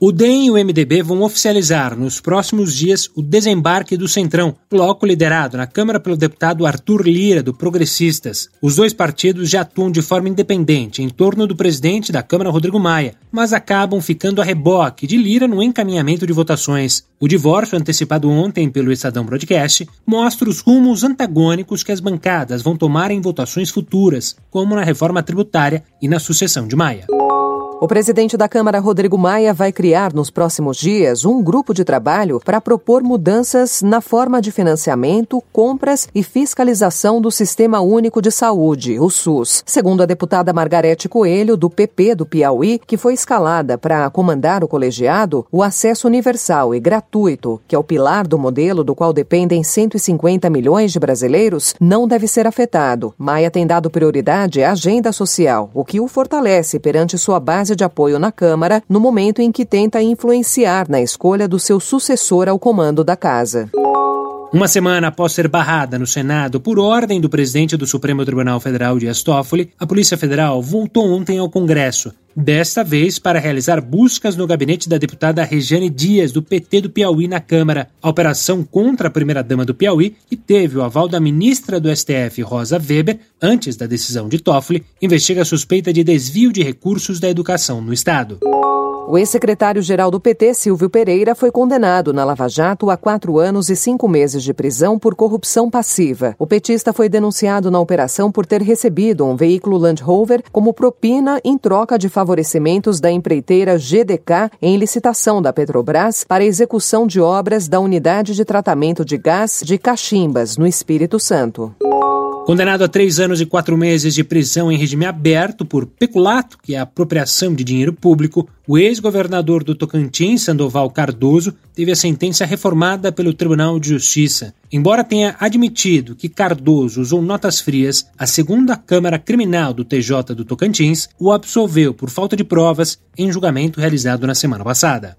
O DEM e o MDB vão oficializar nos próximos dias o desembarque do Centrão, bloco liderado na Câmara pelo deputado Arthur Lira, do Progressistas. Os dois partidos já atuam de forma independente em torno do presidente da Câmara, Rodrigo Maia, mas acabam ficando a reboque de Lira no encaminhamento de votações. O divórcio, antecipado ontem pelo Estadão Broadcast, mostra os rumos antagônicos que as bancadas vão tomar em votações futuras, como na reforma tributária e na sucessão de Maia. O presidente da Câmara, Rodrigo Maia, vai criar nos próximos dias um grupo de trabalho para propor mudanças na forma de financiamento, compras e fiscalização do Sistema Único de Saúde, o SUS. Segundo a deputada Margarete Coelho, do PP do Piauí, que foi escalada para comandar o colegiado, o acesso universal e gratuito, que é o pilar do modelo do qual dependem 150 milhões de brasileiros, não deve ser afetado. Maia tem dado prioridade à agenda social, o que o fortalece perante sua base base de apoio na Câmara no momento em que tenta influenciar na escolha do seu sucessor ao comando da casa. Uma semana após ser barrada no Senado por ordem do presidente do Supremo Tribunal Federal, Dias Toffoli, a Polícia Federal voltou ontem ao Congresso, desta vez para realizar buscas no gabinete da deputada Regiane Dias, do PT do Piauí, na Câmara. A operação contra a primeira-dama do Piauí, que teve o aval da ministra do STF, Rosa Weber, antes da decisão de Toffoli, investiga a suspeita de desvio de recursos da educação no Estado. O ex-secretário-geral do PT, Silvio Pereira, foi condenado na Lava Jato a quatro anos e cinco meses de prisão por corrupção passiva. O petista foi denunciado na operação por ter recebido um veículo Land Rover como propina em troca de favorecimentos da empreiteira GDK em licitação da Petrobras para execução de obras da unidade de tratamento de gás de Caximbas, no Espírito Santo. Condenado a três anos e quatro meses de prisão em regime aberto por peculato, que é a apropriação de dinheiro público, o ex-governador do Tocantins, Sandoval Cardoso, teve a sentença reformada pelo Tribunal de Justiça. Embora tenha admitido que Cardoso usou notas frias, a segunda Câmara Criminal do TJ do Tocantins o absolveu por falta de provas em julgamento realizado na semana passada.